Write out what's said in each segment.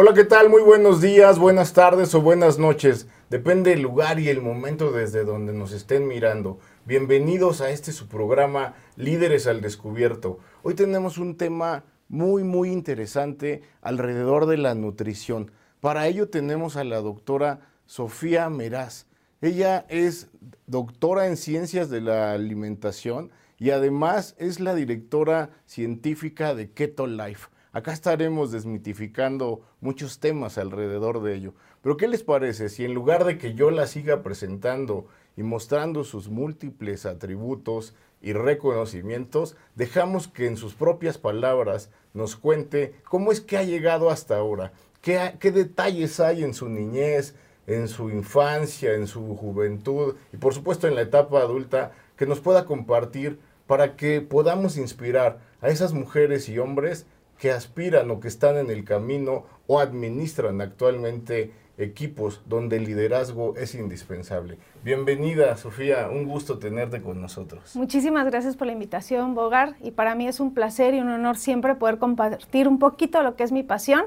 Hola, ¿qué tal? Muy buenos días, buenas tardes o buenas noches. Depende el lugar y el momento desde donde nos estén mirando. Bienvenidos a este su programa Líderes al Descubierto. Hoy tenemos un tema muy, muy interesante alrededor de la nutrición. Para ello tenemos a la doctora Sofía Meraz. Ella es doctora en ciencias de la alimentación y además es la directora científica de Keto Life. Acá estaremos desmitificando muchos temas alrededor de ello. Pero ¿qué les parece si en lugar de que yo la siga presentando y mostrando sus múltiples atributos y reconocimientos, dejamos que en sus propias palabras nos cuente cómo es que ha llegado hasta ahora, qué, qué detalles hay en su niñez, en su infancia, en su juventud y por supuesto en la etapa adulta que nos pueda compartir para que podamos inspirar a esas mujeres y hombres que aspiran o que están en el camino o administran actualmente equipos donde el liderazgo es indispensable. Bienvenida, Sofía, un gusto tenerte con nosotros. Muchísimas gracias por la invitación, Bogar, y para mí es un placer y un honor siempre poder compartir un poquito lo que es mi pasión,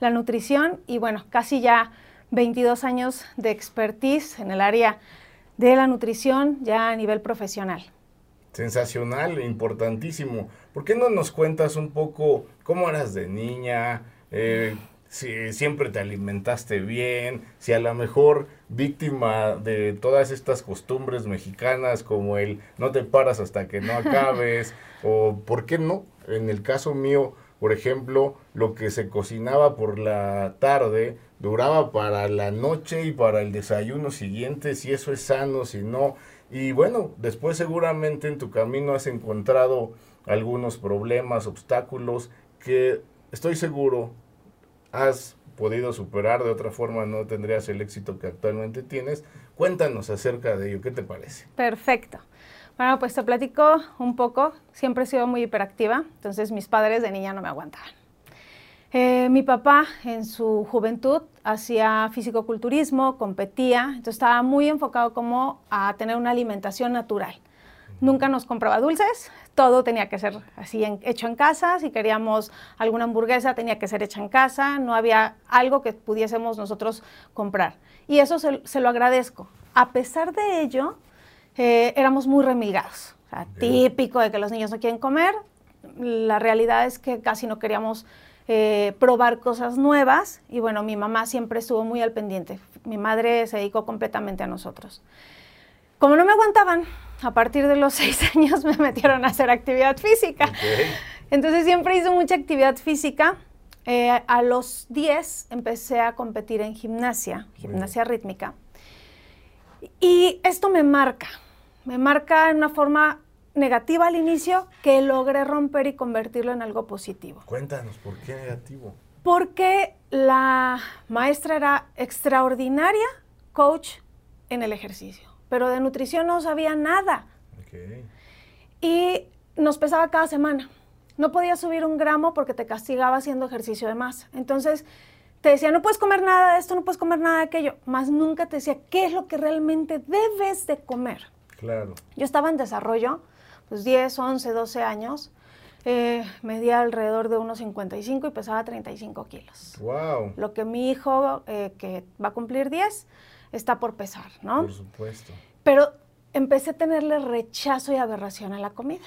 la nutrición, y bueno, casi ya 22 años de expertise en el área de la nutrición ya a nivel profesional. Sensacional, importantísimo. ¿Por qué no nos cuentas un poco cómo eras de niña? Eh, si siempre te alimentaste bien, si a lo mejor víctima de todas estas costumbres mexicanas como el no te paras hasta que no acabes, o por qué no, en el caso mío, por ejemplo, lo que se cocinaba por la tarde duraba para la noche y para el desayuno siguiente, si eso es sano, si no. Y bueno, después seguramente en tu camino has encontrado algunos problemas, obstáculos que estoy seguro has podido superar, de otra forma no tendrías el éxito que actualmente tienes. Cuéntanos acerca de ello, ¿qué te parece? Perfecto. Bueno, pues te platico un poco. Siempre he sido muy hiperactiva, entonces mis padres de niña no me aguantaban. Eh, mi papá en su juventud hacía fisicoculturismo, competía, entonces estaba muy enfocado como a tener una alimentación natural. Nunca nos compraba dulces, todo tenía que ser así hecho en casa, si queríamos alguna hamburguesa tenía que ser hecha en casa, no había algo que pudiésemos nosotros comprar. Y eso se, lo agradezco. A pesar de ello, eh, éramos muy remilgados. típico de que los niños no quieren comer, la realidad es que casi no queríamos eh, probar cosas nuevas y bueno, mi mamá siempre estuvo muy al pendiente. Mi madre se dedicó completamente a nosotros. Como no me aguantaban, a partir de los seis años me metieron a hacer actividad física. Entonces siempre hice mucha actividad física. Eh, a los 10 empecé a competir en gimnasia, gimnasia rítmica. Y esto me marca, me marca en una forma negativa al inicio que logré romper y convertirlo en algo positivo. Cuéntanos, ¿por qué negativo? Porque la maestra era extraordinaria coach en el ejercicio, pero de nutrición no sabía nada. Y nos pesaba cada semana. No podía subir un gramo porque te castigaba haciendo ejercicio de más. Entonces, te decía, no puedes comer nada de esto, no puedes comer nada de aquello, más nunca te decía qué es lo que realmente debes de comer. Claro. Yo estaba en desarrollo, pues 10, 11, 12 años, eh, medía alrededor de unos 55 y pesaba 35 kilos. ¡Wow! Lo que mi hijo, eh, que va a cumplir 10, está por pesar, ¿no? Por supuesto. Pero empecé a tenerle rechazo y aberración a la comida.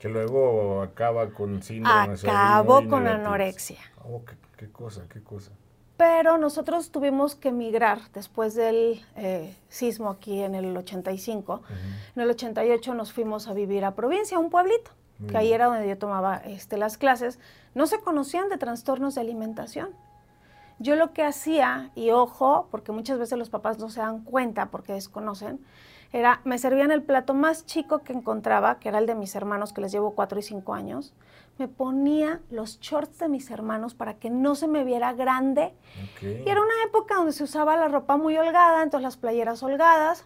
Que luego acaba con síndrome Acabó con anorexia. Oh, qué, cosa, qué cosa pero nosotros tuvimos que emigrar después del eh, sismo aquí en el 85. En el 88 nos fuimos a vivir a provincia, a un pueblito, que ahí era donde yo tomaba este, las clases. No se conocían de trastornos de alimentación. Yo lo que hacía, y ojo, porque muchas veces los papás no se dan cuenta porque desconocen, era, me servían el plato más chico que encontraba, que era el de mis hermanos, que les llevo cuatro y cinco años, me ponía los shorts de mis hermanos para que no se me viera grande. Y era una época donde se usaba la ropa muy holgada, entonces las playeras holgadas.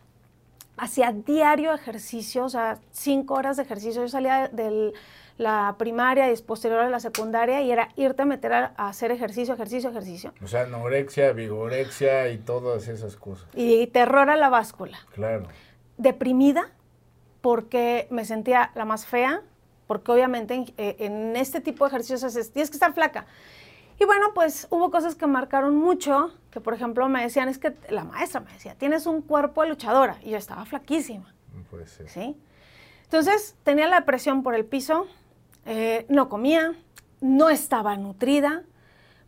Hacía diario ejercicio, o sea, cinco horas de ejercicio. Yo salía de la primaria y posterior a la secundaria y era irte a meter a, hacer ejercicio, ejercicio, ejercicio. O sea, anorexia, vigorexia y todas esas cosas. Y terror a la báscula. Claro. Deprimida porque me sentía la más fea, porque obviamente eh, en, este tipo de ejercicios tienes que estar flaca. Y bueno, pues hubo cosas que marcaron mucho, que por ejemplo me decían, es que la maestra me decía, tienes un cuerpo de luchadora, y yo estaba flaquísima. Puede ser. ¿sí? Entonces tenía la presión por el piso, eh, no comía, no estaba nutrida,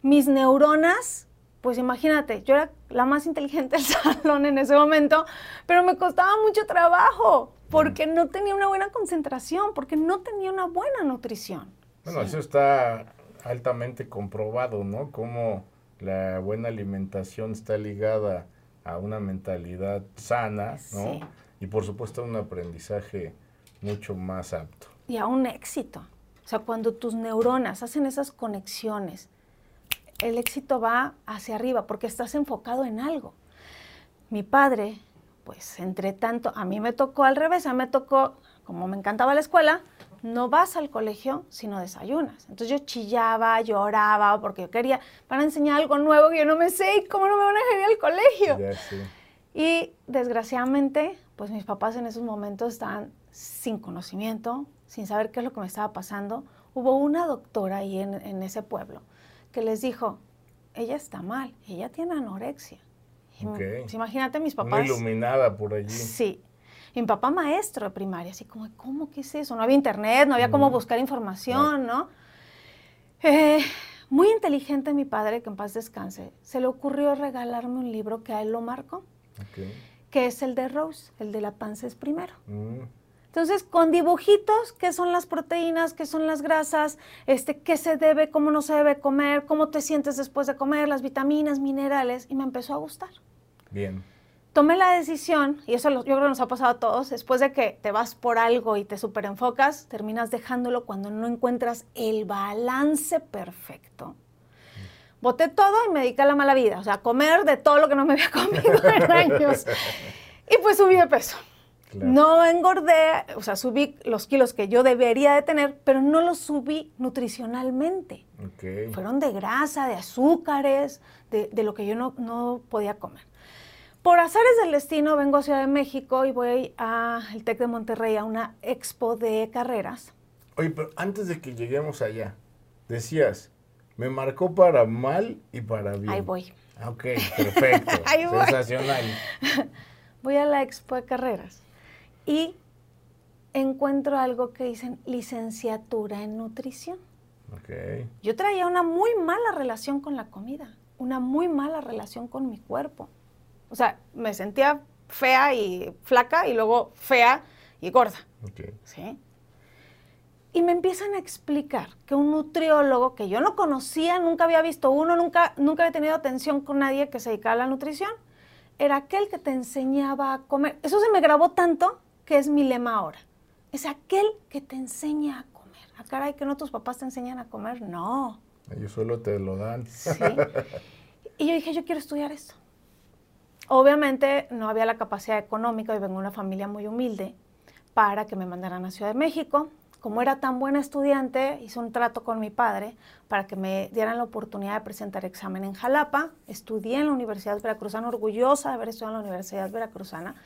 mis neuronas, pues imagínate, yo era la más inteligente del salón en ese momento, pero me costaba mucho trabajo porque no tenía una buena concentración, porque no tenía una buena nutrición. Bueno, eso está altamente comprobado, ¿no? Cómo la buena alimentación está ligada a una mentalidad sana, ¿no? Sí. Y por supuesto a un aprendizaje mucho más apto. y a un éxito. O sea, cuando tus neuronas hacen esas conexiones, el éxito va hacia arriba porque estás enfocado en algo. Mi padre, pues entre tanto, a mí me tocó al revés, a mí me tocó, como me encantaba la escuela, no vas al colegio si no desayunas. Entonces yo chillaba, lloraba porque yo quería, para enseñar algo nuevo que yo no me sé y cómo no me van a dejar ir al colegio. Y desgraciadamente, pues mis papás en esos momentos estaban sin conocimiento, sin saber qué es lo que me estaba pasando. Hubo una doctora ahí en, en ese pueblo que les dijo, ella está mal, ella tiene anorexia. Y, Ok. pues, imagínate mis Una papás. iluminada por allí. Sí. Y mi papá maestro de primaria, así como, ¿cómo qué es eso? No había internet, no había cómo buscar información, ¿no? Eh, muy inteligente mi padre, que en paz descanse, se le ocurrió regalarme un libro que a él lo marcó, Ok. que es el de Rose, el de la panza es primero. Mm, Entonces, con dibujitos, qué son las proteínas, qué son las grasas, este, qué se debe, cómo no se debe comer, cómo te sientes después de comer, las vitaminas, minerales, y me empezó a gustar. bien. Tomé la decisión, y eso yo creo que nos ha pasado a todos, después de que te vas por algo y te superenfocas, terminas dejándolo cuando no encuentras el balance perfecto. Boté todo y me dediqué a la mala vida, o sea, a comer de todo lo que no me había comido en años. Y pues subí de peso. Claro. No engordé, o sea, subí los kilos que yo debería de tener, pero no los subí nutricionalmente. Fueron de grasa, de azúcares, de, de lo que yo no, no podía comer. Por azares del destino vengo a Ciudad de México y voy al TEC de Monterrey a una expo de carreras. Oye, pero antes de que lleguemos allá, decías, me marcó para mal y para bien. Ahí voy. Ah, Ok, perfecto. Ahí voy. Sensacional. Voy a la expo de carreras y encuentro algo que dicen licenciatura en nutrición. Ok. Yo traía una muy mala relación con la comida, una muy mala relación con mi cuerpo. O sea, me sentía fea y flaca y luego fea y gorda, Ok. ¿sí? Y me empiezan a explicar que un nutriólogo que yo no conocía, nunca había visto uno, nunca, nunca había tenido atención con nadie que se dedicara a la nutrición, era aquel que te enseñaba a comer. Eso se me grabó tanto que es mi lema ahora. Es aquel que te enseña a comer. Ah, caray, que no tus papás te enseñan a comer. No. Ellos solo te lo dan. Sí. Y yo dije, yo quiero estudiar esto. Obviamente no había la capacidad económica, y vengo de una familia muy humilde, para que me mandaran a Ciudad de México. Como era tan buena estudiante, hice un trato con mi padre para que me dieran la oportunidad de presentar examen en Jalapa. Estudié en la Universidad Veracruzana, orgullosa de haber estudiado en la Universidad Veracruzana.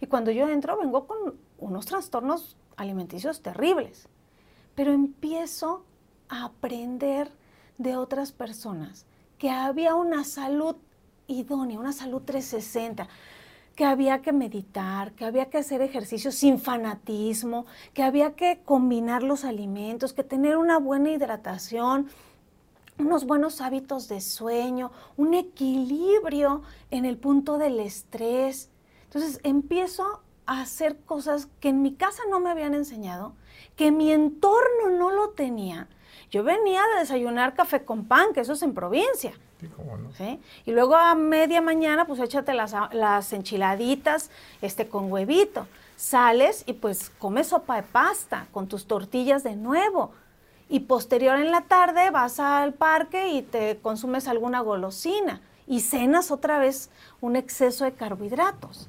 Y cuando yo entro, vengo con unos trastornos alimenticios terribles. Pero empiezo a aprender de otras personas que había una salud idónea, una salud 360, que había que meditar, que había que hacer ejercicio sin fanatismo, que había que combinar los alimentos, que tener una buena hidratación, unos buenos hábitos de sueño, un equilibrio en el punto del estrés. Entonces empiezo a hacer cosas que en mi casa no me habían enseñado, que mi entorno no lo tenía. Yo venía de desayunar café con pan, que eso es en provincia. Sí, cómo no. ¿sí? Y luego a media mañana, pues échate las, las enchiladitas este, con huevito. Sales y pues comes sopa de pasta con tus tortillas de nuevo. Y posterior en la tarde vas al parque y te consumes alguna golosina. Y cenas otra vez un exceso de carbohidratos.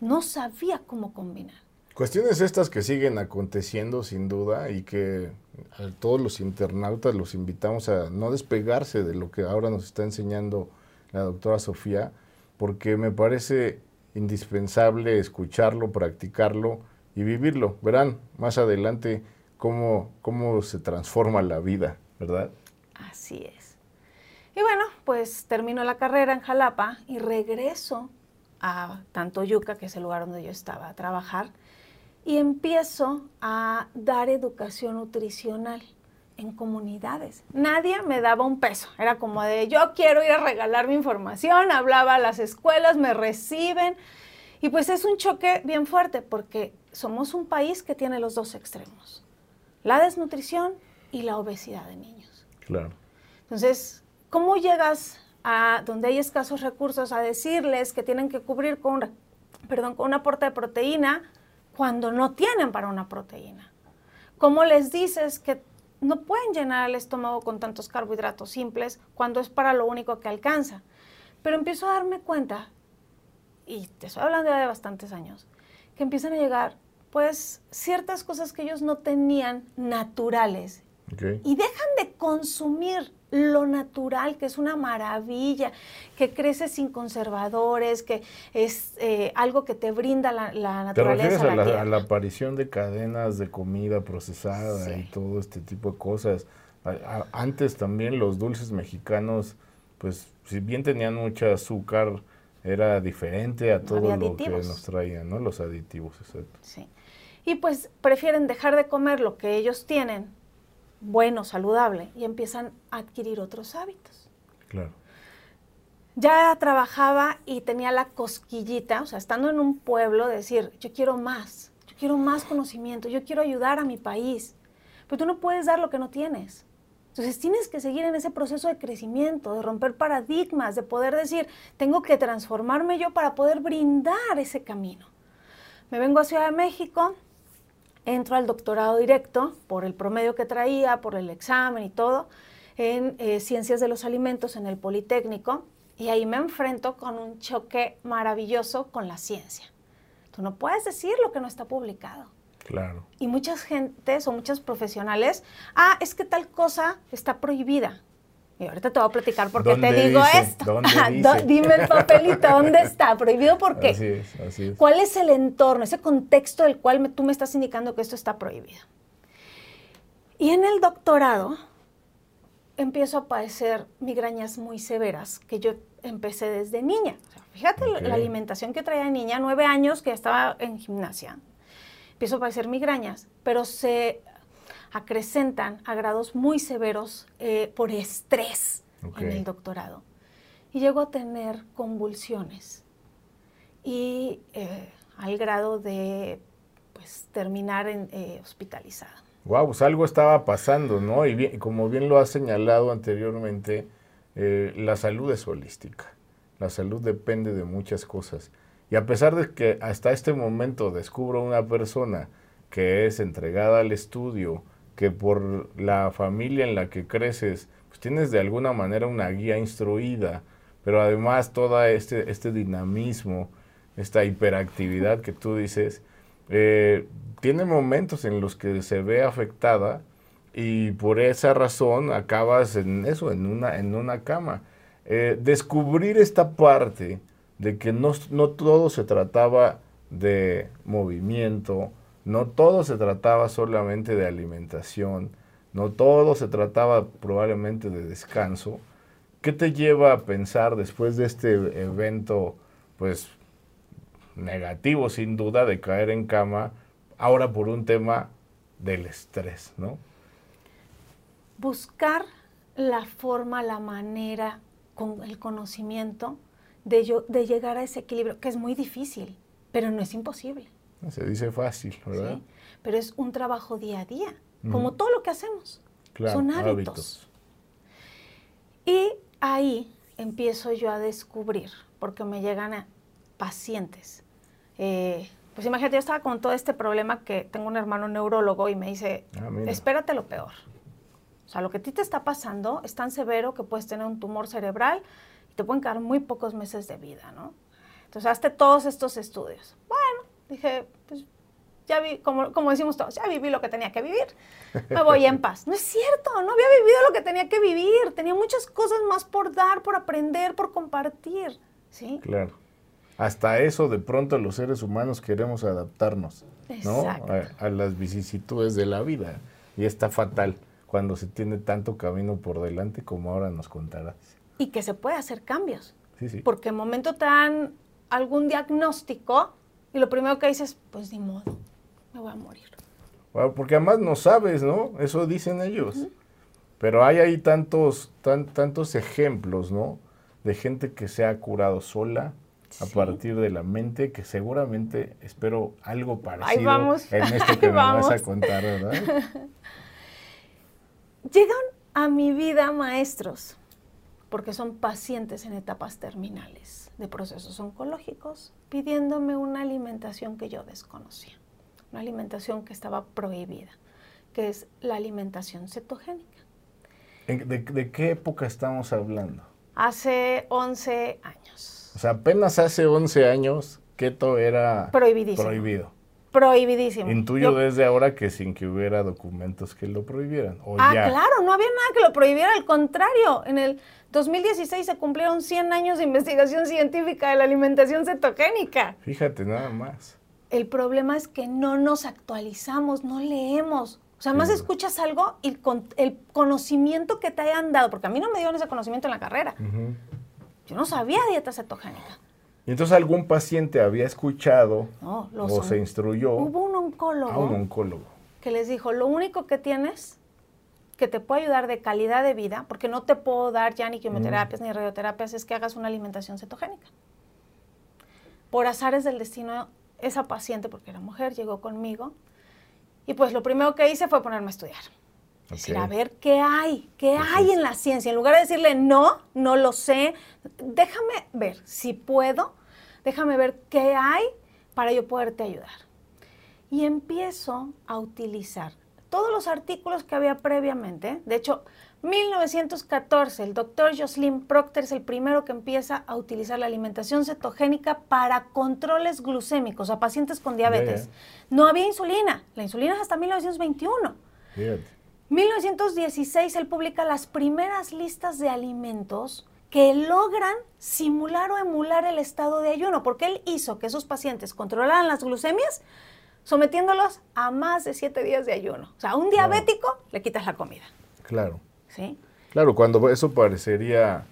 No sabía cómo combinar. Cuestiones estas que siguen aconteciendo sin duda y que a todos los internautas los invitamos a no despegarse de lo que ahora nos está enseñando la doctora Sofía, porque me parece indispensable escucharlo, practicarlo y vivirlo. Verán más adelante cómo, cómo se transforma la vida, ¿verdad? Así es. Y bueno, pues termino la carrera en Jalapa y regreso a Tantoyuca, que es el lugar donde yo estaba a trabajar, y empiezo a dar educación nutricional en comunidades. Nadie me daba un peso. Era como de, yo quiero ir a regalar mi información, hablaba a las escuelas, me reciben. Y pues es un choque bien fuerte porque somos un país que tiene los dos extremos, la desnutrición y la obesidad de niños. Claro. Entonces, ¿cómo llegas a donde hay escasos recursos a decirles que tienen que cubrir con, perdón, con un aporte de proteína cuando no tienen para una proteína? ¿Cómo les dices que no pueden llenar el estómago con tantos carbohidratos simples cuando es para lo único que alcanza? Pero empiezo a darme cuenta, y te estoy hablando ya de bastantes años, que empiezan a llegar pues ciertas cosas que ellos no tenían naturales y dejan de consumir lo natural, que es una maravilla, que crece sin conservadores, que es eh, algo que te brinda la, naturaleza. ¿Te refieres a la, a la, aparición de cadenas de comida procesada y todo este tipo de cosas? antes también los dulces mexicanos, pues si bien tenían mucha azúcar, era diferente a todo lo que nos traían, ¿no? Los aditivos, exacto. Sí. Y pues prefieren dejar de comer lo que ellos tienen bueno, saludable, y empiezan a adquirir otros hábitos. Claro. Ya trabajaba y tenía la cosquillita, o sea, estando en un pueblo, decir, yo quiero más, yo quiero más conocimiento, yo quiero ayudar a mi país. Pero tú no puedes dar lo que no tienes. Entonces tienes que seguir en ese proceso de crecimiento, de romper paradigmas, de poder decir, tengo que transformarme yo para poder brindar ese camino. Me vengo a Ciudad de México, entro al doctorado directo por el promedio que traía, por el examen y todo, en eh, ciencias de los alimentos en el Politécnico, y ahí me enfrento con un choque maravilloso con la ciencia. Tú no puedes decir lo que no está publicado. Claro. Y muchas gentes o muchos profesionales, ah, es que tal cosa está prohibida. Y ahorita te voy a platicar por qué te digo esto. Dime el papelito, ¿dónde está? ¿Prohibido por qué? Así es, así es. ¿Cuál es el entorno, ese contexto del cual tú me estás indicando que esto está prohibido? Y en el doctorado empiezo a padecer migrañas muy severas que yo empecé desde niña. fíjate la alimentación que traía de niña, nueve años que estaba en gimnasia. Empiezo a padecer migrañas, pero se acrecentan a grados muy severos eh, por estrés en el doctorado. Y llego a tener convulsiones y eh, al grado de pues, terminar en, eh, hospitalizada. Wow, pues algo estaba pasando, ¿no? Y como bien lo has señalado anteriormente, la salud es holística. La salud depende de muchas cosas. Y a pesar de que hasta este momento descubro una persona que es entregada al estudio, que por la familia en la que creces, pues tienes de alguna manera una guía instruida, pero además todo este, este dinamismo, esta hiperactividad que tú dices, eh, tiene momentos en los que se ve afectada y por esa razón acabas en eso, en una, en una cama. Eh, descubrir esta parte de que no, no todo se trataba de movimiento, no todo se trataba solamente de alimentación, no todo se trataba probablemente de descanso. ¿Qué te lleva a pensar después de este evento, pues negativo sin duda, de caer en cama, ahora por un tema del estrés, ¿no? Buscar la forma, la manera, con el conocimiento de, de llegar a ese equilibrio, que es muy difícil, pero no es imposible. Se dice fácil, ¿verdad? Sí, pero es un trabajo día a día, como todo lo que hacemos. Son hábitos. Y ahí empiezo yo a descubrir, porque me llegan a pacientes. Eh, pues imagínate, yo estaba con todo este problema que tengo un hermano neurólogo y me dice, ah, espérate lo peor. O sea, lo que a ti te está pasando es tan severo que puedes tener un tumor cerebral y te pueden quedar muy pocos meses de vida, ¿no? Entonces, hazte todos estos estudios. Bueno, dije, pues ya vi, como, como decimos todos, ya viví lo que tenía que vivir, me voy en paz. No es cierto, no había vivido lo que tenía que vivir, tenía muchas cosas más por dar, por aprender, por compartir, ¿sí? Claro. Hasta eso de pronto los seres humanos queremos adaptarnos, ¿no? A, a las vicisitudes de la vida. Y está fatal cuando se tiene tanto camino por delante como ahora nos contarás. y que se puede hacer cambios. Sí, sí. Porque en momento te dan algún diagnóstico y lo primero que dices, pues ni modo, me voy a morir. Bueno, porque además no sabes, ¿no? Eso dicen ellos. Pero hay ahí tantos, tan, tantos ejemplos, ¿no? De gente que se ha curado sola a partir de la mente, que seguramente espero algo parecido Ahí vamos, en esto ahí que me vas a contar, ¿verdad? Llegan a mi vida maestros porque son pacientes en etapas terminales de procesos oncológicos pidiéndome una alimentación que yo desconocía, una alimentación que estaba prohibida, que es la alimentación cetogénica. ¿En- ¿De, de qué época estamos hablando? Hace 11 años. O sea, apenas hace 11 años, keto era prohibido. Prohibidísimo. Intuyo Yo- desde ahora que sin que hubiera documentos que lo prohibieran. O Ah, ya. claro, no había nada que lo prohibiera, al contrario. En el 2016 se cumplieron 100 años de investigación científica de la alimentación cetogénica. Fíjate nada más. El problema es que no nos actualizamos, no leemos. O sea, más Sí. escuchas algo y con el conocimiento que te hayan dado, porque a mí no me dieron ese conocimiento en la carrera. Yo no sabía dieta cetogénica. Y entonces algún paciente había escuchado No, o se instruyó Hubo un oncólogo a un oncólogo. que les dijo, lo único que tienes que te puede ayudar de calidad de vida, porque no te puedo dar ya ni quimioterapias ni radioterapias, es que hagas una alimentación cetogénica. Por azares del destino, esa paciente, porque era mujer, llegó conmigo y pues lo primero que hice fue ponerme a estudiar. Decir, Ok. a ver, ¿qué hay? ¿Qué hay en la ciencia? En lugar de decirle, no, no lo sé, déjame ver si puedo, déjame ver qué hay para yo poderte ayudar. Y empiezo a utilizar todos los artículos que había previamente. De hecho, 1914, el doctor Jocelyn Procter es el primero que empieza a utilizar la alimentación cetogénica para controles glucémicos a pacientes con diabetes. No había insulina. La insulina es hasta 1921. Fíjate. 1916 él publica las primeras listas de alimentos que logran simular o emular el estado de ayuno, porque él hizo que esos pacientes controlaran las glucemias sometiéndolos a más de siete días de ayuno. O sea, a un diabético le quitas la comida, Claro. ¿sí? Claro, cuando eso parecería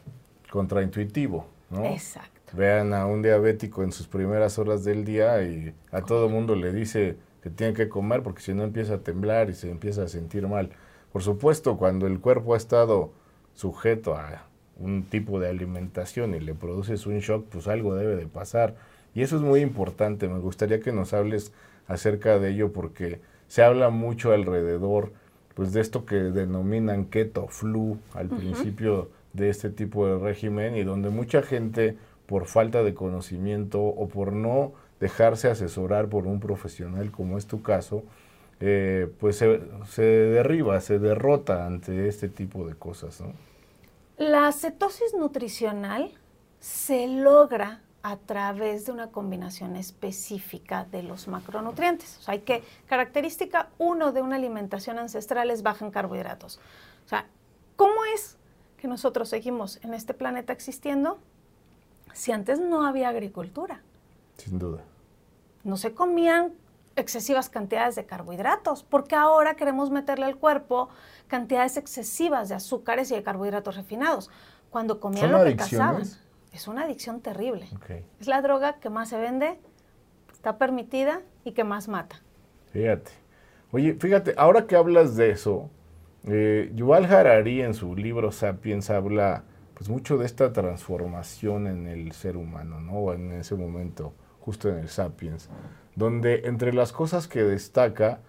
contraintuitivo, ¿no? Exacto. Vean a un diabético en sus primeras horas del día y a todo mundo le dice que tiene que comer porque si no empieza a temblar y se empieza a sentir mal. Por supuesto, cuando el cuerpo ha estado sujeto a un tipo de alimentación y le produces un shock, pues algo debe de pasar. Y eso es muy importante. Me gustaría que nos hables acerca de ello porque se habla mucho alrededor pues de esto que denominan keto flu al principio de este tipo de régimen y donde mucha gente por falta de conocimiento o por no dejarse asesorar por un profesional como es tu caso, eh, pues se, se derriba, se derrota ante este tipo de cosas. ¿no? La cetosis nutricional se logra a través de una combinación específica de los macronutrientes. O sea, hay que, característica uno de una alimentación ancestral es baja en carbohidratos. O sea, ¿cómo es que nosotros seguimos en este planeta existiendo si antes no había agricultura? Sin duda. no se comían excesivas cantidades de carbohidratos, porque ahora queremos meterle al cuerpo cantidades excesivas de azúcares y de carbohidratos refinados, cuando comían ¿Son lo que cazaban. Es una adicción terrible. Es la droga que más se vende, está permitida y que más mata. Fíjate. Oye, fíjate, ahora que hablas de eso, eh, Yuval Harari en su libro Sapiens habla pues mucho de esta transformación en el ser humano, ¿no? En ese momento, justo en el Sapiens, donde entre las cosas que destaca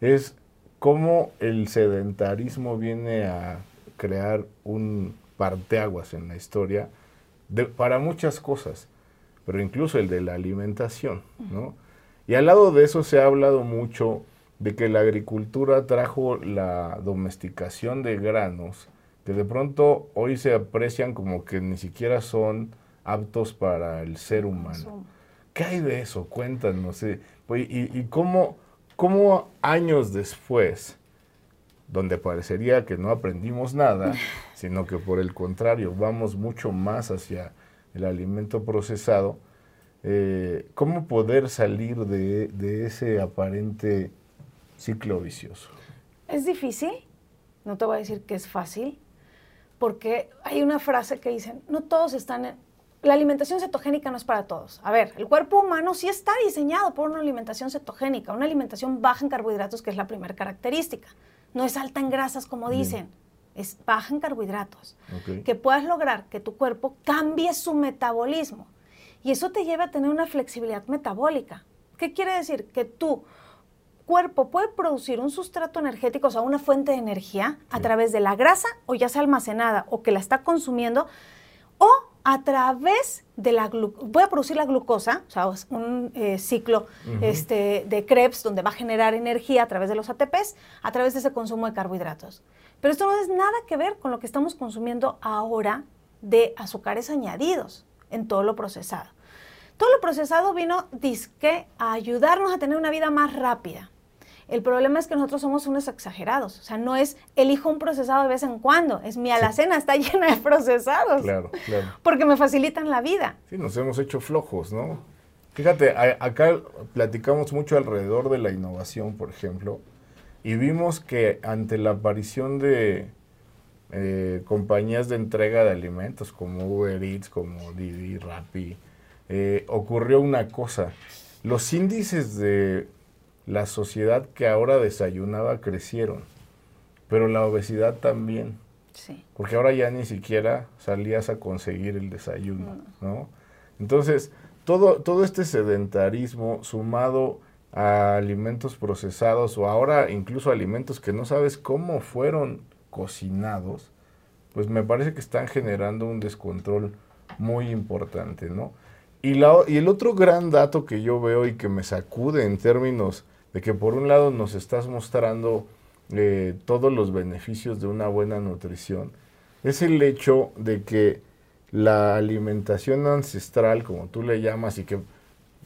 es cómo el sedentarismo viene a crear un parteaguas en la historia de- para muchas cosas, pero incluso el de la alimentación, ¿no? Y al lado de eso se ha hablado mucho de que la agricultura trajo la domesticación de granos, que de pronto hoy se aprecian como que ni siquiera son aptos para el ser humano. ¿Qué hay de eso? Cuéntanos. ¿Y, y cómo, cómo años después, donde parecería que no aprendimos nada, sino que por el contrario vamos mucho más hacia el alimento procesado, eh, ¿cómo poder salir de, de ese aparente ciclo vicioso? Es difícil, no te voy a decir que es fácil, porque hay una frase que dicen, no todos están en, la alimentación cetogénica no es para todos. A ver, el cuerpo humano sí está diseñado por una alimentación cetogénica, una alimentación baja en carbohidratos, que es la primera característica. No es alta en grasas, como dicen, es baja en carbohidratos. Que puedas lograr que tu cuerpo cambie su metabolismo. Y eso te lleva a tener una flexibilidad metabólica. ¿Qué quiere decir? Que tu cuerpo puede producir un sustrato energético, o sea, una fuente de energía, a través de la grasa, o ya sea almacenada, o que la está consumiendo, o a través de la glucosa, voy a producir la glucosa, o sea, un eh, ciclo este, de Krebs donde va a generar energía a través de los ATPs, a través de ese consumo de carbohidratos. Pero esto no es nada que ver con lo que estamos consumiendo ahora de azúcares añadidos en todo lo procesado. Todo lo procesado vino, disque, a ayudarnos a tener una vida más rápida. El problema es que nosotros somos unos exagerados. O sea, no es elijo un procesado de vez en cuando. Es mi alacena está llena de procesados. Claro, claro. Porque me facilitan la vida. Sí, nos hemos hecho flojos, ¿no? Fíjate, acá platicamos mucho alrededor de la innovación, por ejemplo, y vimos que ante la aparición de eh, compañías de entrega de alimentos como Uber Eats, como Didi, Rappi, eh, ocurrió una cosa. Los índices de la sociedad que ahora desayunaba crecieron, pero la obesidad también. Sí. Porque ahora ya ni siquiera salías a conseguir el desayuno, ¿no? Entonces, todo, todo este sedentarismo sumado a alimentos procesados o ahora incluso alimentos que no sabes cómo fueron cocinados, pues me parece que están generando un descontrol muy importante, ¿no? Y, la, y el otro gran dato que yo veo y que me sacude en términos de que por un lado nos estás mostrando eh, todos los beneficios de una buena nutrición, es el hecho de que la alimentación ancestral, como tú le llamas, y que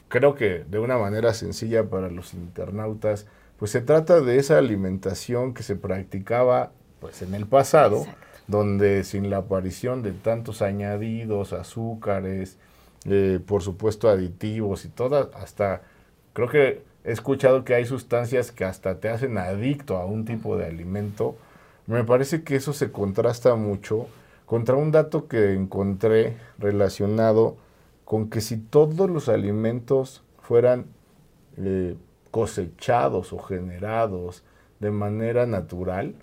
creo que de una manera sencilla para los internautas, pues se trata de esa alimentación que se practicaba pues en el pasado, donde sin la aparición de tantos añadidos, azúcares, eh, por supuesto aditivos y todas, hasta creo que he escuchado que hay sustancias que hasta te hacen adicto a un tipo de alimento. Me parece que eso se contrasta mucho contra un dato que encontré relacionado con que si todos los alimentos fueran eh, cosechados o generados de manera natural,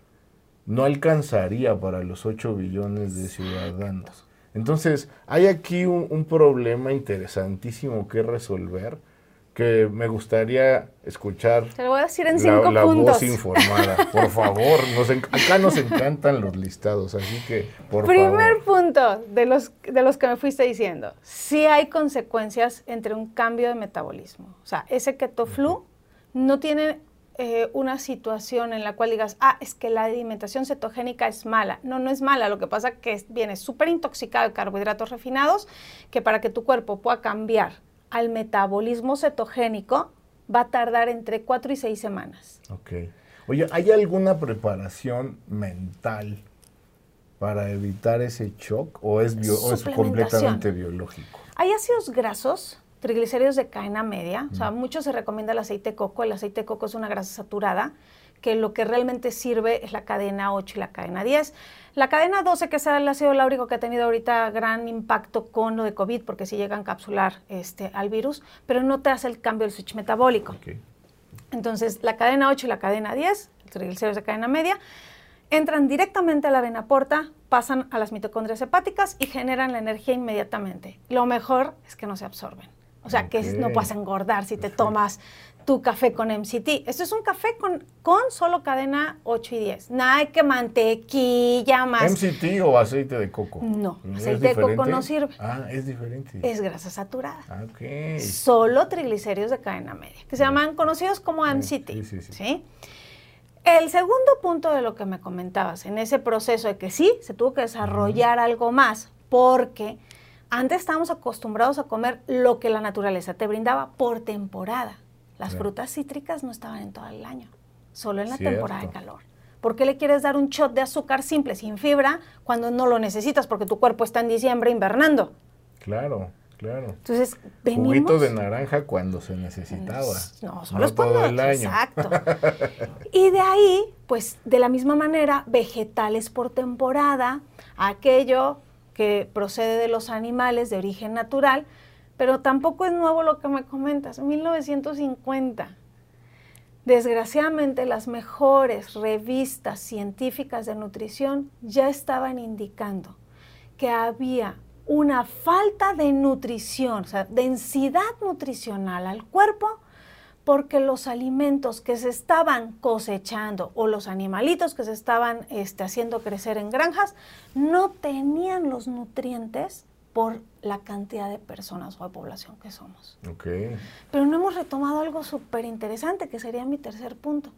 no alcanzaría para los 8 billones de ciudadanos. Entonces, hay aquí un, un problema interesantísimo que resolver que me gustaría escuchar. Te lo voy a decir en cinco la, puntos. voz informada, por favor. acá nos encantan los listados, así que por Primer punto de los, de los que me fuiste diciendo. Sí hay consecuencias entre un cambio de metabolismo. O sea, ese keto flu no tiene eh, una situación en la cual digas, ah, es que la alimentación cetogénica es mala. No, no es mala. Lo que pasa es que viene súper intoxicado de carbohidratos refinados que para que tu cuerpo pueda cambiar al metabolismo cetogénico va a tardar entre 4 y 6 semanas. Ok. Oye, ¿hay alguna preparación mental para evitar ese shock o es, es completamente biológico? Hay ácidos grasos, triglicéridos de cadena media, o sea, mm. mucho se recomienda el aceite de coco, el aceite de coco es una grasa saturada, que lo que realmente sirve es la cadena 8 y la cadena 10. La cadena 12, que es el ácido láurico que ha tenido ahorita gran impacto con lo de COVID, porque sí llega a encapsular este, al virus, pero no te hace el cambio del switch metabólico. Entonces, la cadena 8 y la cadena 10, triglicéridos de cadena media, entran directamente a la vena porta, pasan a las mitocondrias hepáticas y generan la energía inmediatamente. Lo mejor es que no se absorben. O sea, que no puedas engordar si te tomas tu café con MCT. Esto es un café con, con solo cadena 8 y 10. Nada de que mantequilla más. ¿MCT o aceite de coco? No, aceite de coco no sirve. Ah, es diferente. Es grasa saturada. Ah, ok. Solo triglicéridos de cadena media, que se llaman conocidos como MCT. Sí, sí, sí. El segundo punto de lo que me comentabas, en ese proceso de que sí, se tuvo que desarrollar algo más, porque antes estábamos acostumbrados a comer lo que la naturaleza te brindaba por temporada. Las frutas cítricas no estaban en todo el año, solo en la temporada de calor. ¿Por qué le quieres dar un shot de azúcar simple, sin fibra, cuando no lo necesitas porque tu cuerpo está en diciembre invernando? Claro. Claro. Entonces, venimos... Juguito de naranja cuando se necesitaba. No, solo es todo el año. Exacto. y de ahí, pues, de la misma manera, vegetales por temporada, aquello que procede de los animales de origen natural, pero tampoco es nuevo lo que me comentas, 1950. Desgraciadamente las mejores revistas científicas de nutrición ya estaban indicando que había una falta de nutrición, o sea, densidad nutricional al cuerpo, porque los alimentos que se estaban cosechando o los animalitos que se estaban este, haciendo crecer en granjas no tenían los nutrientes por la cantidad de personas o de población que somos. Okay. Pero no hemos retomado algo súper interesante, que sería mi tercer punto.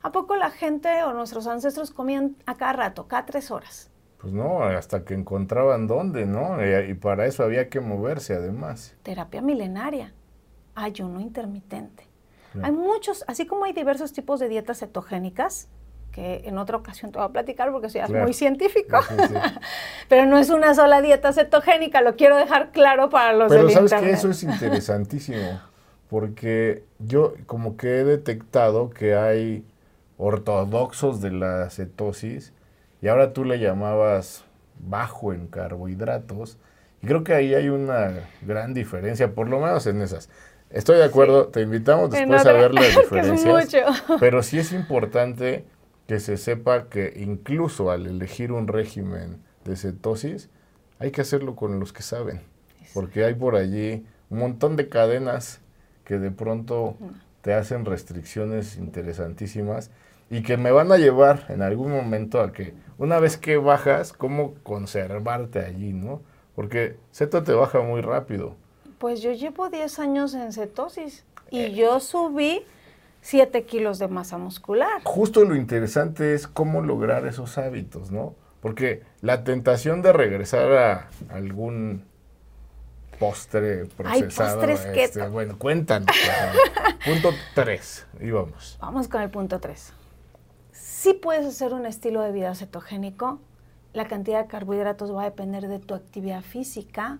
¿A poco la gente o nuestros ancestros comían a cada rato, cada tres horas? Pues no, hasta que encontraban dónde, ¿no? Y, para eso había que moverse además. Terapia milenaria, ayuno intermitente. Hay muchos, así como hay diversos tipos de dietas cetogénicas, que en otra ocasión te voy a platicar porque soy muy científico, pero no es una sola dieta cetogénica, lo quiero dejar claro para los Pero sabes que eso es interesantísimo, porque yo como que he detectado que hay ortodoxos de la cetosis y ahora tú le llamabas bajo en carbohidratos. Y creo que ahí hay una gran diferencia, por lo menos en esas. Estoy de acuerdo, te invitamos después a ver las diferencias. pero sí es importante que se sepa que incluso al elegir un régimen de cetosis, hay que hacerlo con los que saben. Porque hay por allí un montón de cadenas que de pronto te hacen restricciones interesantísimas y que me van a llevar en algún momento a que una vez que bajas, cómo conservarte allí, ¿no? Porque ceto te baja muy rápido. Pues yo llevo 10 años en cetosis y eh. yo subí 7 kilos de masa muscular. Justo lo interesante es cómo lograr esos hábitos, ¿no? Porque la tentación de regresar a algún postre procesado. Ay, postres este, bueno, cuéntanos. punto 3, y vamos. Vamos con el punto 3 si puedes hacer un estilo de vida cetogénico. La cantidad de carbohidratos va a depender de tu actividad física,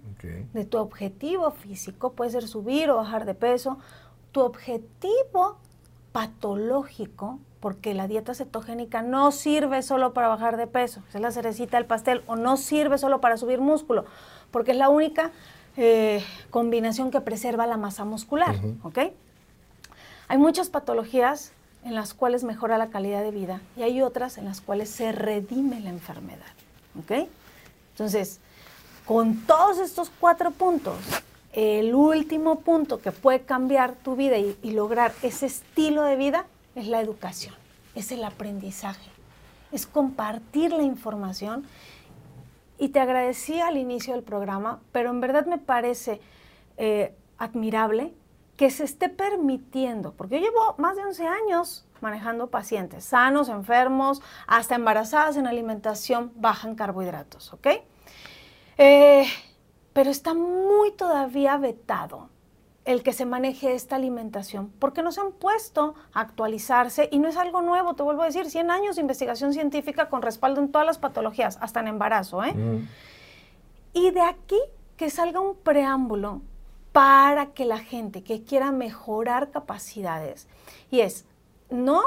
de tu objetivo físico. Puede ser subir o bajar de peso. Tu objetivo patológico, porque la dieta cetogénica no sirve solo para bajar de peso, es la cerecita del pastel, o no sirve solo para subir músculo, porque es la única eh, combinación que preserva la masa muscular. Hay muchas patologías en las cuales mejora la calidad de vida y hay otras en las cuales se redime la enfermedad. ¿Ok? Entonces, con todos estos cuatro puntos, el último punto que puede cambiar tu vida y, lograr ese estilo de vida es la educación, es el aprendizaje, es compartir la información. Y te agradecí al inicio del programa, pero en verdad me parece eh, admirable que se esté permitiendo, porque yo llevo más de 11 años manejando pacientes sanos, enfermos, hasta embarazadas en alimentación baja en carbohidratos, ¿ok? Eh, pero está muy todavía vetado el que se maneje esta alimentación, porque nos han puesto a actualizarse y no es algo nuevo, te vuelvo a decir, 100 años de investigación científica con respaldo en todas las patologías, hasta en embarazo, ¿eh? Mm. Y de aquí que salga un preámbulo para que la gente que quiera mejorar capacidades, y es, no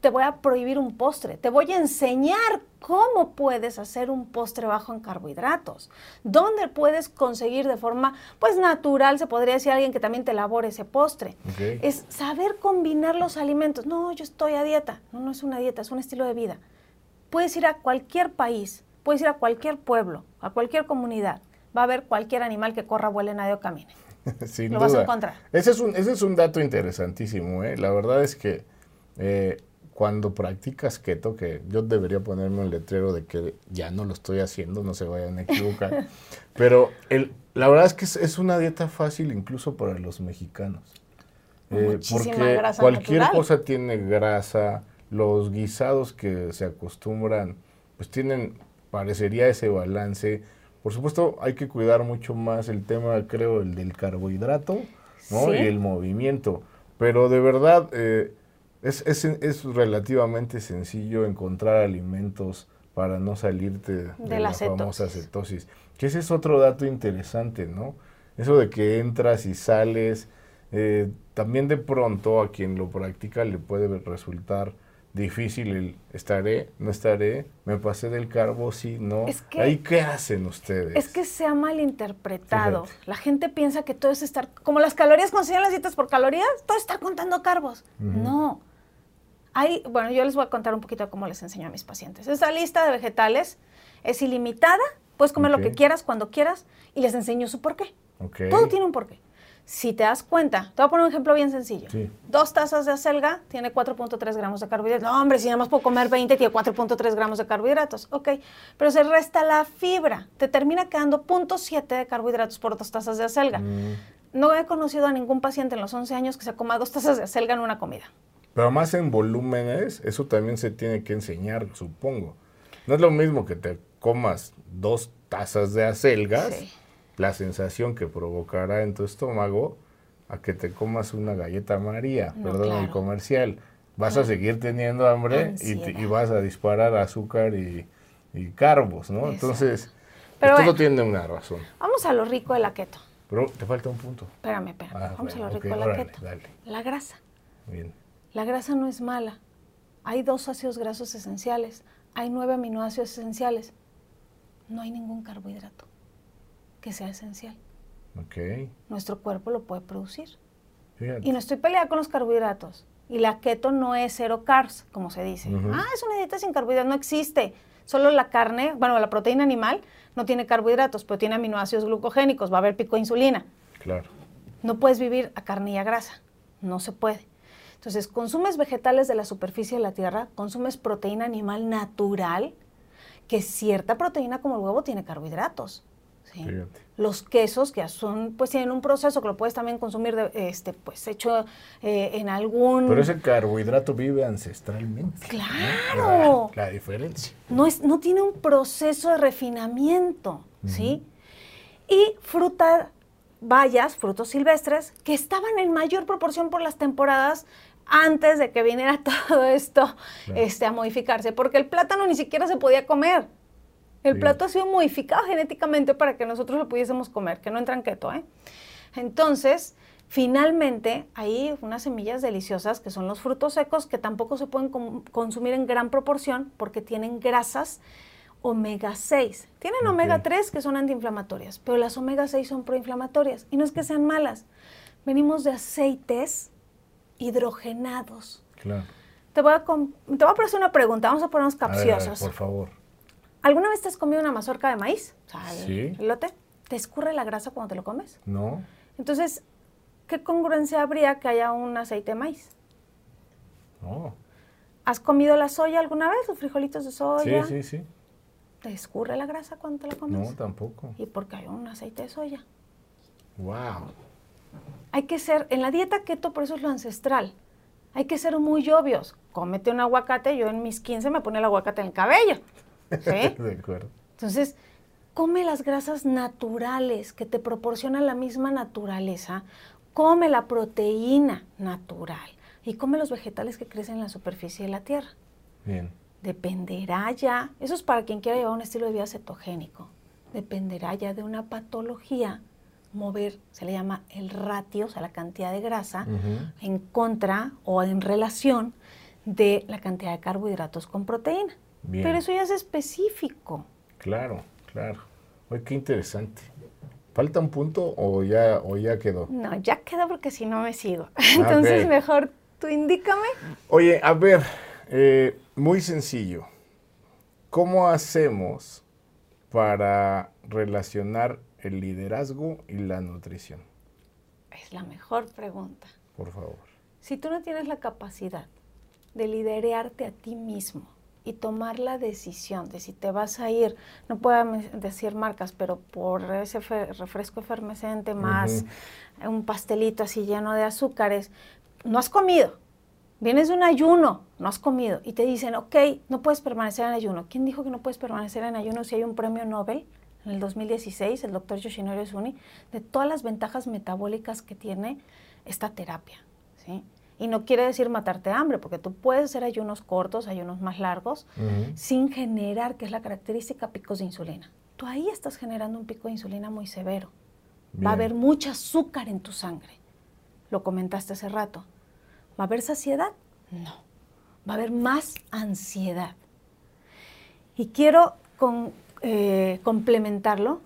te voy a prohibir un postre, te voy a enseñar cómo puedes hacer un postre bajo en carbohidratos, dónde puedes conseguir de forma pues natural, se podría decir alguien que también te elabore ese postre. Es saber combinar los alimentos. No, yo estoy a dieta. No, no es una dieta, es un estilo de vida. Puedes ir a cualquier país, puedes ir a cualquier pueblo, a cualquier comunidad va a haber cualquier animal que corra, vuele, nadie o camine. Sin Lo vas a encontrar. Ese es un, ese es un dato interesantísimo. ¿eh? La verdad es que eh, cuando practicas keto, que yo debería ponerme un letrero de que ya no lo estoy haciendo, no se vayan a equivocar, pero el, la verdad es que es, una dieta fácil incluso para los mexicanos. Eh, porque cualquier cosa tiene grasa, los guisados que se acostumbran, pues tienen, parecería ese balance por supuesto, hay que cuidar mucho más el tema, creo, el del carbohidrato ¿no? y el movimiento. Pero de verdad, eh, es, es, es, relativamente sencillo encontrar alimentos para no salirte de, la, famosa cetosis. Que ese es otro dato interesante, ¿no? Eso de que entras y sales, eh, también de pronto a quien lo practica le puede resultar difícil el estaré, no estaré, me pasé del carbo, sí, no. ¿Ahí qué hacen ustedes? Es que se ha malinterpretado. La gente piensa que todo es estar, como las calorías, cuando las dietas por calorías, todo es estar contando carbos. No. Hay, bueno, yo les voy a contar un poquito cómo les enseño a mis pacientes. Esta lista de vegetales es ilimitada, puedes comer lo que quieras, cuando quieras, y les enseño su porqué. Todo tiene un porqué. Si te das cuenta, te voy a poner un ejemplo bien sencillo. Dos tazas de acelga tiene 4.3 gramos de carbohidratos. No, hombre, si nada más puedo comer 20, tiene 4.3 gramos de carbohidratos. Ok, pero se resta la fibra. Te termina quedando 0.7 de carbohidratos por dos tazas de acelga. Mm. No he conocido a ningún paciente en los 11 años que se coma dos tazas de acelga en una comida. Pero más en volúmenes, eso también se tiene que enseñar, supongo. No es lo mismo que te comas dos tazas de acelgas. Sí la sensación que provocará en tu estómago a que te comas una galleta María, perdón, el comercial. Vas a seguir teniendo hambre y, vas a disparar azúcar y, carbos, ¿no? Entonces, todo tiene una razón. Vamos a lo rico de la keto. Pero te falta un punto. Espérame, espérame. Ah, vamos a lo rico de la keto. La grasa. Bien. La grasa no es mala. Hay dos ácidos grasos esenciales. Hay nueve aminoácidos esenciales. No hay ningún carbohidrato que sea esencial. Okay. Nuestro cuerpo lo puede producir. Y no estoy peleada con los carbohidratos. Y la keto no es cero carbs, como se dice. Ah, es una dieta sin carbohidratos. No existe. Solo la carne, bueno, la proteína animal no tiene carbohidratos, pero tiene aminoácidos glucogénicos. Va a haber pico de insulina. Claro. No puedes vivir a carne y a grasa. No se puede. Entonces, consumes vegetales de la superficie de la tierra, consumes proteína animal natural, que cierta proteína como el huevo tiene carbohidratos. Los quesos que son, pues tienen un proceso que lo puedes también consumir, de, este, pues hecho eh, en algún. Pero ese carbohidrato vive ancestralmente. Claro. La, diferencia. No es, no tiene un proceso de refinamiento, ¿sí? Y fruta, bayas, frutos silvestres, que estaban en mayor proporción por las temporadas antes de que viniera todo esto este, a modificarse, porque el plátano ni siquiera se podía comer. El plato ha sido modificado genéticamente para que nosotros lo pudiésemos comer, que no entra en keto, ¿eh? Entonces, finalmente, hay unas semillas deliciosas que son los frutos secos que tampoco se pueden consumir en gran proporción porque tienen grasas omega 6. Tienen omega 3 que son antiinflamatorias, pero las omega 6 son proinflamatorias. Y no es que sean malas. Venimos de aceites hidrogenados. Claro. Te voy a, te voy a hacer una pregunta, vamos a ponernos capciosos. por favor. ¿Alguna vez te has comido una mazorca de maíz? O sea, el, lote. ¿Te escurre la grasa cuando te lo comes? No. Entonces, ¿qué congruencia habría que haya un aceite de maíz? No. ¿Has comido la soya alguna vez, los frijolitos de soya? Sí, sí, sí. ¿Te escurre la grasa cuando te la comes? No, tampoco. ¿Y por qué hay un aceite de soya? Wow. Hay que ser, en la dieta keto, por eso es lo ancestral. Hay que ser muy obvios. Cómete un aguacate, yo en mis 15 me ponía el aguacate en el cabello. de acuerdo. Entonces, come las grasas naturales que te proporciona la misma naturaleza. Come la proteína natural y come los vegetales que crecen en la superficie de la tierra. Bien. Dependerá ya, eso es para quien quiera llevar un estilo de vida cetogénico, dependerá ya de una patología mover, se le llama el ratio, o sea, la cantidad de grasa, en contra o en relación de la cantidad de carbohidratos con proteína. Pero eso ya es específico. Claro, claro. Oye, qué interesante. ¿Falta un punto o ya, o ya quedó? No, ya quedó porque si no me sigo. Ah, Entonces, mejor tú indícame. Oye, a ver, eh, muy sencillo. ¿Cómo hacemos para relacionar el liderazgo y la nutrición? Es la mejor pregunta. Por favor. Si tú no tienes la capacidad de liderearte a ti mismo, y tomar la decisión de si te vas a ir, no puedo decir marcas, pero por ese refresco efervescente más un pastelito así lleno de azúcares, no has comido, vienes de un ayuno, no has comido y te dicen, ok, no puedes permanecer en ayuno. ¿Quién dijo que no puedes permanecer en ayuno si hay un premio Nobel? En el 2016, el doctor Yoshinori Suni, de todas las ventajas metabólicas que tiene esta terapia. ¿sí? Y no quiere decir matarte hambre, porque tú puedes hacer ayunos cortos, ayunos más largos, sin generar, que es la característica, picos de insulina. Tú ahí estás generando un pico de insulina muy severo. Va a haber mucha azúcar en tu sangre. Lo comentaste hace rato. ¿Va a haber saciedad? No. Va a haber más ansiedad. Y quiero eh, complementarlo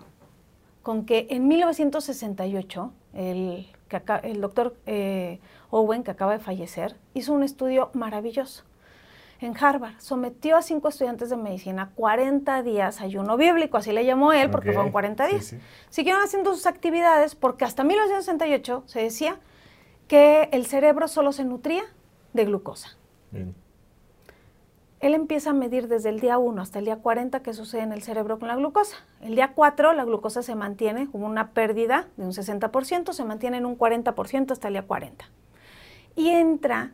con que en 1968 el, el doctor eh, Owen, que acaba de fallecer, hizo un estudio maravilloso en Harvard. Sometió a cinco estudiantes de medicina 40 días ayuno bíblico, así le llamó él, porque fueron 40 días. Siguieron haciendo sus actividades porque hasta 1968 se decía que el cerebro solo se nutría de glucosa. Él empieza a medir desde el día 1 hasta el día 40 qué sucede en el cerebro con la glucosa. El día 4 la glucosa se mantiene como una pérdida de un 60%, se mantiene en un 40% hasta el día 40. Y entra,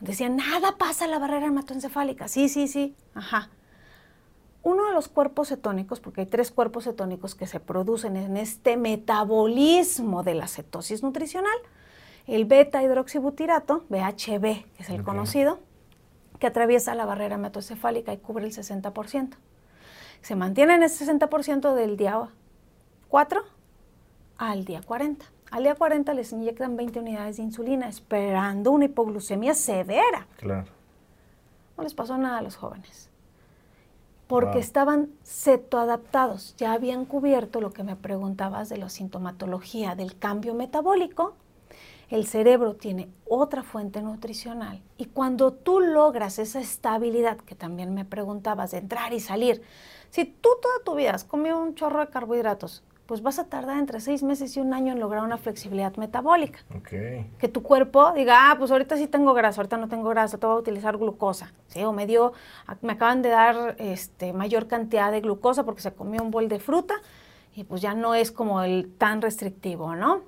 decía, nada pasa a la barrera hematoencefálica. Sí, sí, sí, ajá. Uno de los cuerpos cetónicos, porque hay tres cuerpos cetónicos que se producen en este metabolismo de la cetosis nutricional, el beta hidroxibutirato, BHB, que es el conocido, que atraviesa la barrera hematoencefálica y cubre el 60%. Se mantiene en ese 60% del día 4 al día 40. Al día 40 les inyectan 20 unidades de insulina esperando una hipoglucemia severa. Claro. No les pasó nada a los jóvenes. Porque estaban cetoadaptados. Ya habían cubierto lo que me preguntabas de la sintomatología del cambio metabólico el cerebro tiene otra fuente nutricional y cuando tú logras esa estabilidad que también me preguntabas de entrar y salir, si tú toda tu vida has comido un chorro de carbohidratos, pues vas a tardar entre seis meses y un año en lograr una flexibilidad metabólica. Que tu cuerpo diga, ah, pues ahorita sí tengo grasa, ahorita no tengo grasa, te voy a utilizar glucosa. ¿sí? O me, dio, me acaban de dar este, mayor cantidad de glucosa porque se comió un bol de fruta y pues ya no es como el tan restrictivo, ¿no?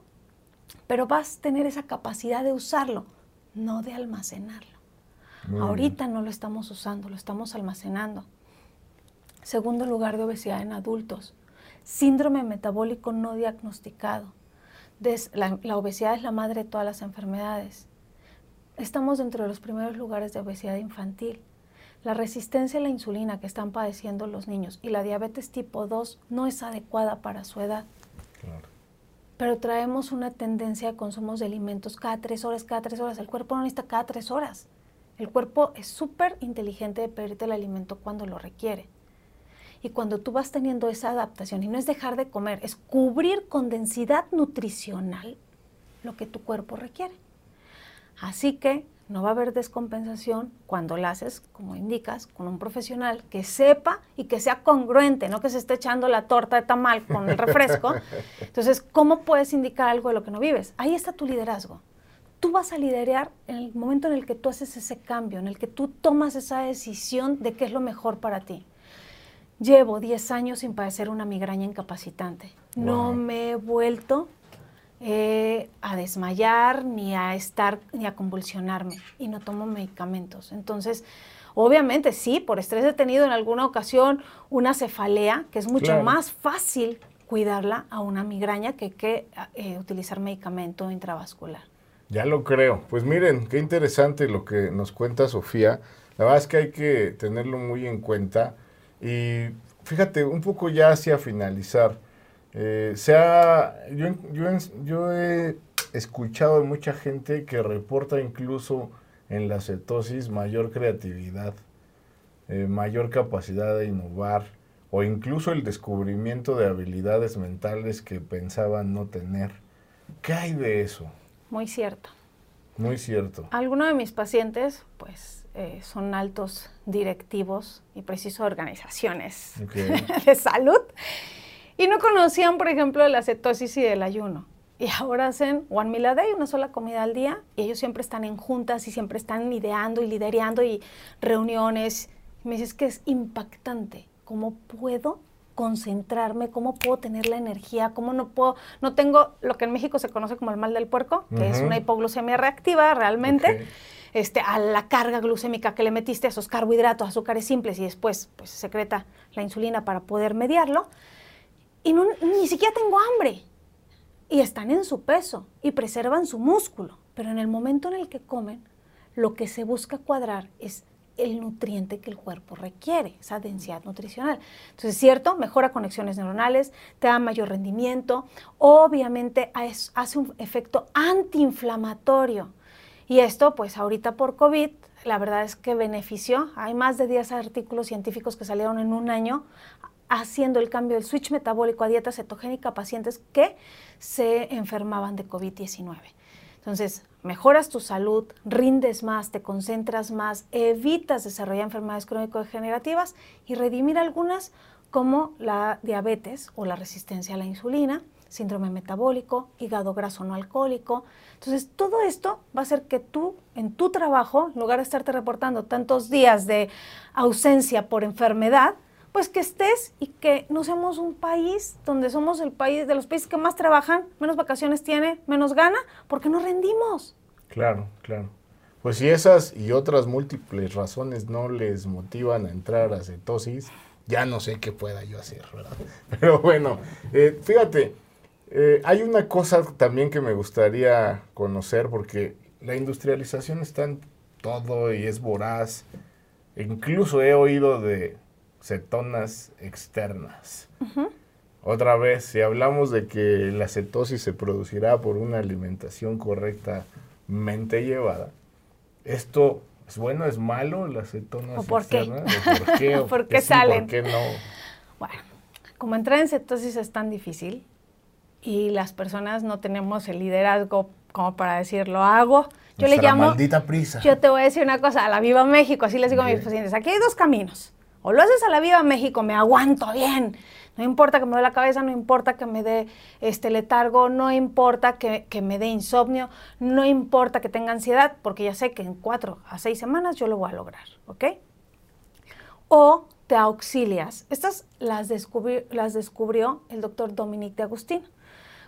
Pero vas a tener esa capacidad de usarlo, no de almacenarlo. Ahorita no lo estamos usando, lo estamos almacenando. Segundo lugar de obesidad en adultos, síndrome metabólico no diagnosticado. La, la, obesidad es la madre de todas las enfermedades. Estamos dentro de los primeros lugares de obesidad infantil. La resistencia a la insulina que están padeciendo los niños y la diabetes tipo 2 no es adecuada para su edad. Pero traemos una tendencia a consumos de alimentos cada tres horas, cada tres horas. El cuerpo no necesita cada tres horas. El cuerpo es súper inteligente de pedirte el alimento cuando lo requiere. Y cuando tú vas teniendo esa adaptación, y no es dejar de comer, es cubrir con densidad nutricional lo que tu cuerpo requiere. Así que no va a haber descompensación cuando la haces, como indicas, con un profesional que sepa y que sea congruente, no que se esté echando la torta de tamal con el refresco. Entonces, ¿cómo puedes indicar algo de lo que no vives? Ahí está tu liderazgo. Tú vas a liderar en el momento en el que tú haces ese cambio, en el que tú tomas esa decisión de qué es lo mejor para ti. Llevo 10 años sin padecer una migraña incapacitante. No me he vuelto eh, a desmayar, ni a estar, ni a convulsionarme, y no tomo medicamentos. Entonces, obviamente sí, por estrés he tenido en alguna ocasión una cefalea, que es mucho más fácil cuidarla a una migraña que, que eh, utilizar medicamento intravascular. Ya lo creo. Pues miren, qué interesante lo que nos cuenta Sofía. La verdad es que hay que tenerlo muy en cuenta. Y fíjate, un poco ya hacia finalizar, eh, sea, yo, yo, he escuchado de mucha gente que reporta incluso en la cetosis mayor creatividad, eh, mayor capacidad de innovar o incluso el descubrimiento de habilidades mentales que pensaban no tener. ¿Qué hay de eso? Muy cierto. Muy cierto. Algunos de mis pacientes, pues, eh, son altos directivos y preciso organizaciones de salud y no conocían, por ejemplo, la cetosis y el ayuno. Y ahora hacen one meal a day, una sola comida al día, y ellos siempre están en juntas y siempre están ideando y liderando y reuniones. me dices que es impactante. ¿Cómo puedo concentrarme? ¿Cómo puedo tener la energía? ¿Cómo no puedo? No tengo lo que en México se conoce como el mal del puerco, que es una hipoglucemia reactiva realmente. Este, a la carga glucémica que le metiste a esos carbohidratos, azúcares simples y después pues, secreta la insulina para poder mediarlo y ni siquiera tengo hambre. Y están en su peso y preservan su músculo. Pero en el momento en el que comen, lo que se busca cuadrar es el nutriente que el cuerpo requiere, esa densidad nutricional. Entonces, cierto, mejora conexiones neuronales, te da mayor rendimiento, obviamente hace un efecto antiinflamatorio. Y esto, pues ahorita por COVID, la verdad es que benefició. Hay más de 10 artículos científicos que salieron en un año haciendo el cambio del switch metabólico a dieta cetogénica a pacientes que se enfermaban de COVID-19. Entonces, mejoras tu salud, rindes más, te concentras más, evitas desarrollar enfermedades crónico-degenerativas y redimir algunas como la diabetes o la resistencia a la insulina, síndrome metabólico, hígado graso no alcohólico. Entonces, todo esto va a hacer que tú, en tu trabajo, en lugar de estarte reportando tantos días de ausencia por enfermedad, pues que estés y que no seamos un país donde somos el país de los países que más trabajan, menos vacaciones tiene, menos gana, porque no rendimos. Claro, claro. Pues si esas y otras múltiples razones no les motivan a entrar a cetosis, ya no sé qué pueda yo hacer, ¿verdad? Pero bueno, eh, fíjate, eh, hay una cosa también que me gustaría conocer porque la industrialización está en todo y es voraz. Incluso he oído de cetonas externas. Otra vez, si hablamos de que la cetosis se producirá por una alimentación correctamente llevada, ¿esto es bueno, es malo, las cetonas ¿O por externas? Qué? ¿O por qué? ¿Por qué salen? ¿Por qué no? Bueno, como entrar en cetosis es tan difícil y las personas no tenemos el liderazgo como para decir, lo hago. Yo le llamo... maldita prisa. Yo te voy a decir una cosa, a la Viva México, así les digo a mis pacientes, aquí hay dos caminos. O lo haces a la Viva México, me aguanto bien. No importa que me dé la cabeza, no importa que me dé este letargo, no importa que, que, me dé insomnio, no importa que tenga ansiedad, porque ya sé que en cuatro a seis semanas yo lo voy a lograr, ¿ok? O te auxilias. Estas las, descubri las descubrió el doctor Dominic de Agustino.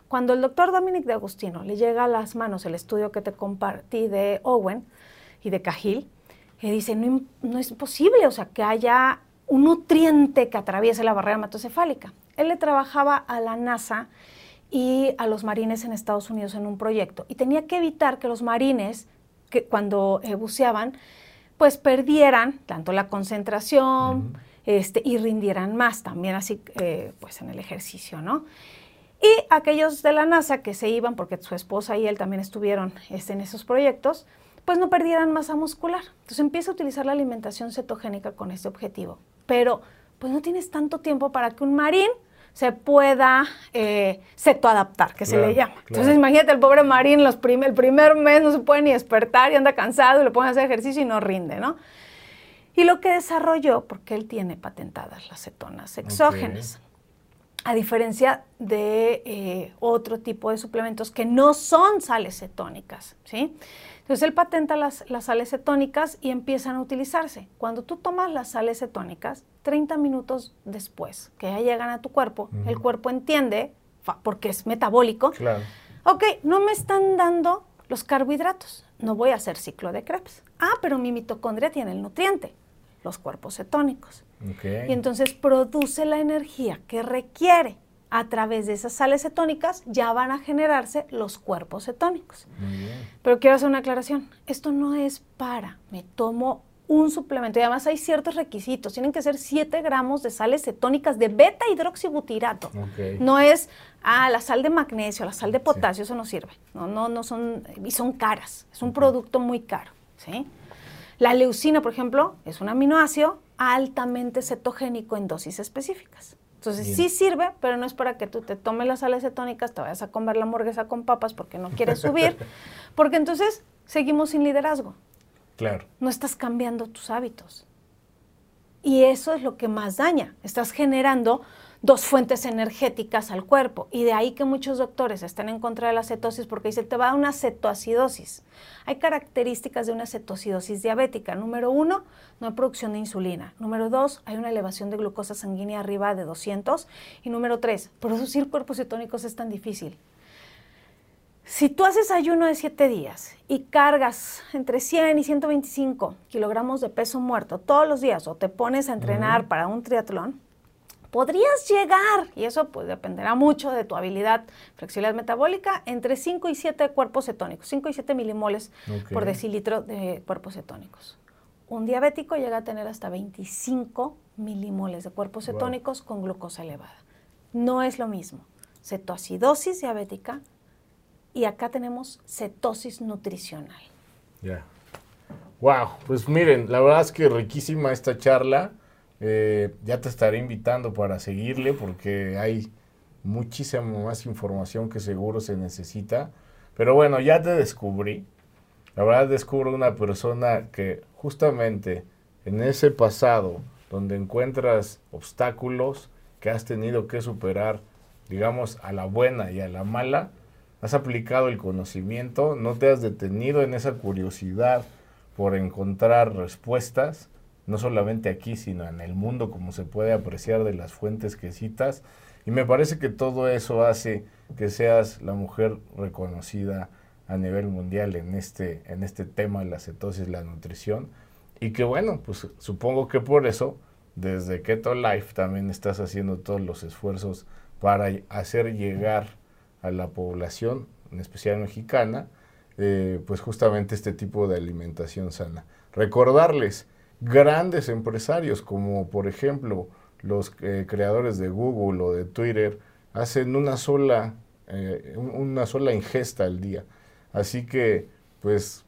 Cuando el doctor Dominic de Agustino le llega a las manos el estudio que te compartí de Owen y de Cahill, que dice, no, no, es posible, o sea, que haya un nutriente que atraviese la barrera hematocefálica. Él le trabajaba a la NASA y a los marines en Estados Unidos en un proyecto y tenía que evitar que los marines, que cuando eh, buceaban, pues perdieran tanto la concentración uh -huh. este, y rindieran más también así, eh, pues en el ejercicio, ¿no? Y aquellos de la NASA que se iban, porque su esposa y él también estuvieron este, en esos proyectos, pues no perdieran masa muscular. Entonces empieza a utilizar la alimentación cetogénica con este objetivo. Pero pues no tienes tanto tiempo para que un marín se pueda eh, cetoadaptar, que claro, se le llama. Claro. Entonces imagínate el pobre marín los prim el primer mes no se puede ni despertar y anda cansado y le ponen a hacer ejercicio y no rinde, ¿no? Y lo que desarrolló, porque él tiene patentadas las cetonas exógenas, okay. a diferencia de eh, otro tipo de suplementos que no son sales cetónicas, ¿sí? Entonces él patenta las, las, sales cetónicas y empiezan a utilizarse. Cuando tú tomas las sales cetónicas, 30 minutos después que ya llegan a tu cuerpo, uh -huh. el cuerpo entiende, porque es metabólico, claro. ok, no me están dando los carbohidratos, no voy a hacer ciclo de Krebs. Ah, pero mi mitocondria tiene el nutriente, los cuerpos cetónicos. Okay. Y entonces produce la energía que requiere a través de esas sales cetónicas ya van a generarse los cuerpos cetónicos. Pero quiero hacer una aclaración. Esto no es para, me tomo un suplemento y además hay ciertos requisitos. Tienen que ser 7 gramos de sales cetónicas de beta hidroxibutirato. Okay. No es, ah, la sal de magnesio, la sal de potasio, sí. eso no sirve. No, no, no son, y son caras. Es un producto muy caro. ¿sí? La leucina, por ejemplo, es un aminoácido altamente cetogénico en dosis específicas. Entonces Bien. sí sirve, pero no es para que tú te tomes las sales cetónicas, te vayas a comer la hamburguesa con papas porque no quieres subir, porque entonces seguimos sin liderazgo. Claro. No estás cambiando tus hábitos. Y eso es lo que más daña. Estás generando dos fuentes energéticas al cuerpo. Y de ahí que muchos doctores estén en contra de la cetosis porque dicen, te va a dar una cetoacidosis. Hay características de una cetoacidosis diabética. Número uno, no hay producción de insulina. Número dos, hay una elevación de glucosa sanguínea arriba de 200. Y número tres, producir cuerpos cetónicos es tan difícil. Si tú haces ayuno de 7 días y cargas entre 100 y 125 kilogramos de peso muerto todos los días o te pones a entrenar uh -huh. para un triatlón, podrías llegar, y eso pues dependerá mucho de tu habilidad flexibilidad metabólica, entre 5 y 7 cuerpos cetónicos, 5 y 7 milimoles okay. por decilitro de cuerpos cetónicos. un diabético llega a tener hasta 25 milimoles de cuerpos cetónicos con glucosa elevada. No es lo mismo. Cetoacidosis diabética y acá tenemos cetosis nutricional. Ya. Wow, pues miren, la verdad es que riquísima esta charla. Eh, ya te estaré invitando para seguirle porque hay muchísima más información que seguro se necesita. Pero bueno, ya te descubrí. La verdad descubro una persona que justamente en ese pasado donde encuentras obstáculos que has tenido que superar, digamos, a la buena y a la mala, has aplicado el conocimiento, no te has detenido en esa curiosidad por encontrar respuestas, no solamente aquí, sino en el mundo, como se puede apreciar de las fuentes que citas. Y me parece que todo eso hace que seas la mujer reconocida a nivel mundial en este, en este tema de la cetosis, la nutrición. Y que bueno, pues supongo que por eso, desde Keto Life también estás haciendo todos los esfuerzos para hacer llegar a la población, en especial mexicana, eh, pues justamente este tipo de alimentación sana. Recordarles, grandes empresarios como por ejemplo los eh, creadores de Google o de Twitter hacen una sola, eh, una sola ingesta al día. Así que, pues,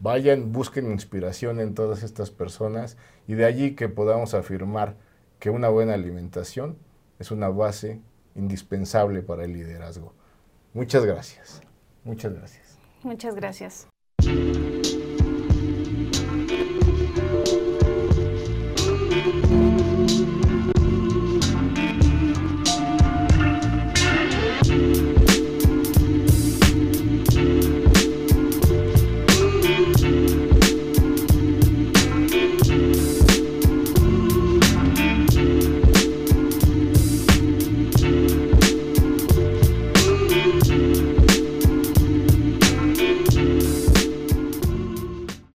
vayan, busquen inspiración en todas estas personas y de allí que podamos afirmar que una buena alimentación es una base indispensable para el liderazgo. Muchas gracias. Muchas gracias. Muchas gracias.